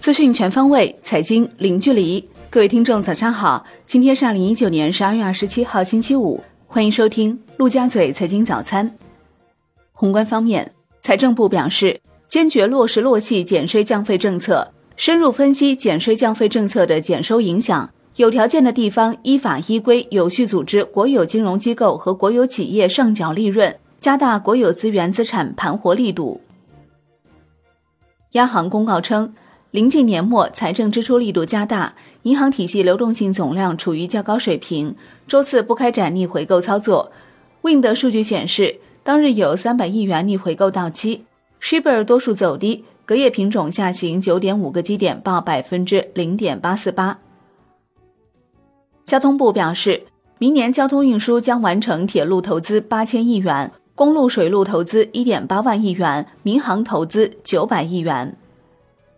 资讯全方位，财经零距离。各位听众，早上好！今天是二零一九年十二月二十七号，星期五。欢迎收听陆家嘴财经早餐。宏观方面，财政部表示，坚决落实落细减税降费政策，深入分析减税降费政策的减收影响。有条件的地方，依法依规有序组织国有金融机构和国有企业上缴利润，加大国有资源资产盘活力度。央行公告称。临近年末，财政支出力度加大，银行体系流动性总量处于较高水平。周四不开展逆回购操作。Wind 数据显示，当日有三百亿元逆回购到期。Shibor 多数走低，隔夜品种下行九点五个基点，报百分之零点八四八。交通部表示，明年交通运输将完成铁路投资八千亿元，公路水路投资一点八万亿元，民航投资九百亿元。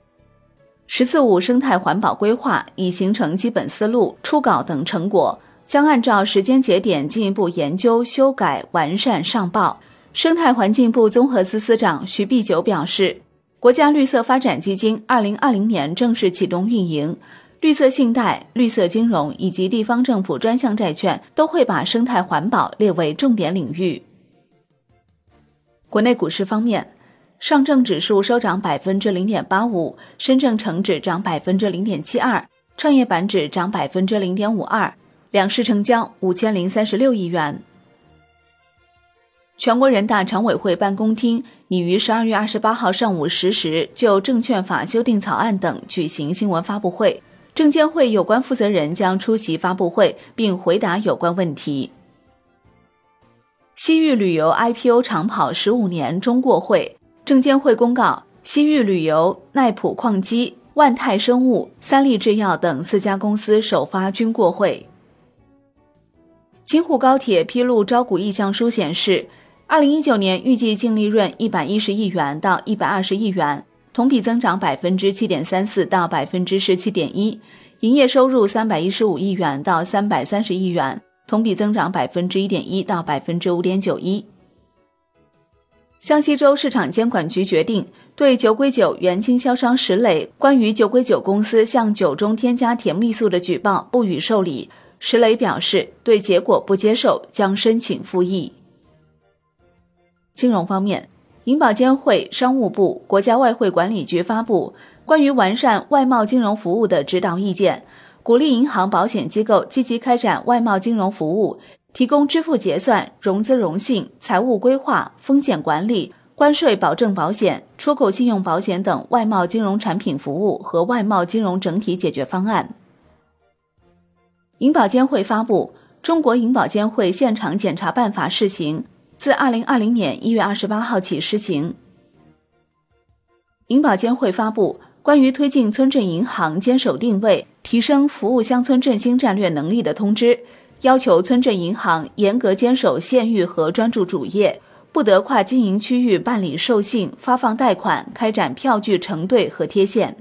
“十四五”生态环保规划已形成基本思路、初稿等成果，将按照时间节点进一步研究、修改、完善上报。生态环境部综合司司长徐碧九表示，国家绿色发展基金二零二零年正式启动运营，绿色信贷、绿色金融以及地方政府专项债券都会把生态环保列为重点领域。国内股市方面。上证指数收涨百分之零点八五，深证成指涨百分之零点七二，创业板指涨百分之零点五二，两市成交五千零三十六亿元。全国人大常委会办公厅拟于十二月二十八号上午十时就证券法修订草案等举行新闻发布会，证监会有关负责人将出席发布会并回答有关问题。西域旅游 IPO 长跑十五年终过会。证监会公告，西域旅游、奈普矿机、万泰生物、三立制药等四家公司首发均过会。京沪高铁披露招股意向书显示，二零一九年预计净利润一百一十亿元到一百二十亿元，同比增长百分之七点三四到百分之十七点一；营业收入三百一十五亿元到三百三十亿元，同比增长百分之一点一到百分之五点九一。湘西州市场监管局决定对酒鬼酒原经销商石磊关于酒鬼酒公司向酒中添加甜蜜素的举报不予受理。石磊表示对结果不接受，将申请复议。金融方面，银保监会、商务部、国家外汇管理局发布关于完善外贸金融服务的指导意见，鼓励银行、保险机构积极开展外贸金融服务。提供支付结算、融资融信、财务规划、风险管理、关税保证保险、出口信用保险等外贸金融产品服务和外贸金融整体解决方案。银保监会发布《中国银保监会现场检查办法（试行）》，自二零二零年一月二十八号起施行。银保监会发布《关于推进村镇银行坚守定位、提升服务乡村振兴战略能力的通知》。要求村镇银行严格坚守县域和专注主业，不得跨经营区域办理授信、发放贷款、开展票据承兑和贴现。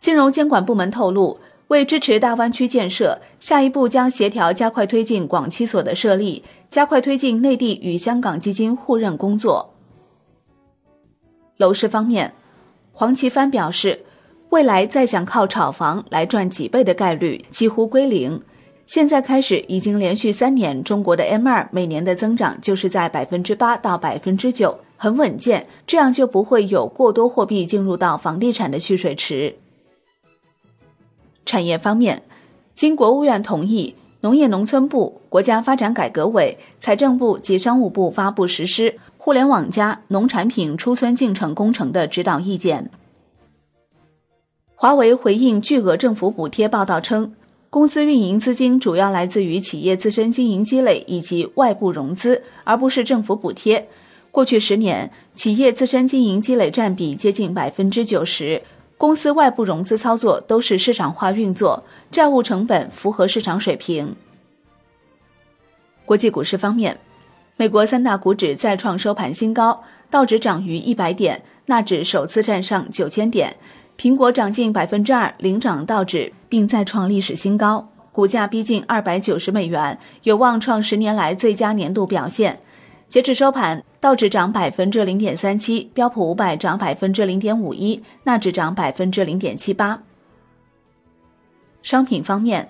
金融监管部门透露，为支持大湾区建设，下一步将协调加快推进广期所的设立，加快推进内地与香港基金互认工作。楼市方面，黄奇帆表示，未来再想靠炒房来赚几倍的概率几乎归零。现在开始，已经连续三年，中国的 M 二每年的增长就是在百分之八到百分之九，很稳健，这样就不会有过多货币进入到房地产的蓄水池。产业方面，经国务院同意，农业农村部、国家发展改革委、财政部及商务部发布实施“互联网加”农产品出村进程工程的指导意见。华为回应巨额政府补贴报道称。公司运营资金主要来自于企业自身经营积累以及外部融资，而不是政府补贴。过去十年，企业自身经营积累占比接近百分之九十，公司外部融资操作都是市场化运作，债务成本符合市场水平。国际股市方面，美国三大股指再创收盘新高，道指涨逾一百点，纳指首次站上九千点。苹果涨近百分之二，领涨道指，并再创历史新高，股价逼近二百九十美元，有望创十年来最佳年度表现。截至收盘，道指涨百分之零点三七，标普五百涨百分之零点五一，纳指涨百分之零点七八。商品方面，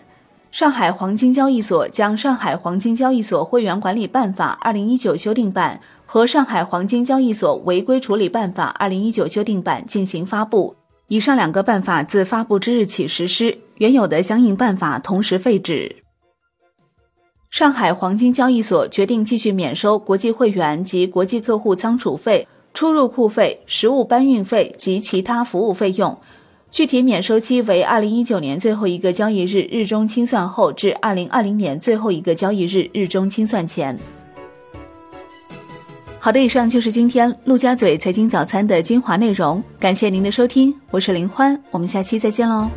上海黄金交易所将《上海黄金交易所会员管理办法（二零一九修订版）》和《上海黄金交易所违规处理办法（二零一九修订版）》进行发布。以上两个办法自发布之日起实施，原有的相应办法同时废止。上海黄金交易所决定继续免收国际会员及国际客户仓储费、出入库费、实物搬运费及其他服务费用。具体免收期为二零一九年最后一个交易日日中清算后至二零二零年最后一个交易日日中清算前。好的，以上就是今天陆家嘴财经早餐的精华内容，感谢您的收听，我是林欢，我们下期再见喽。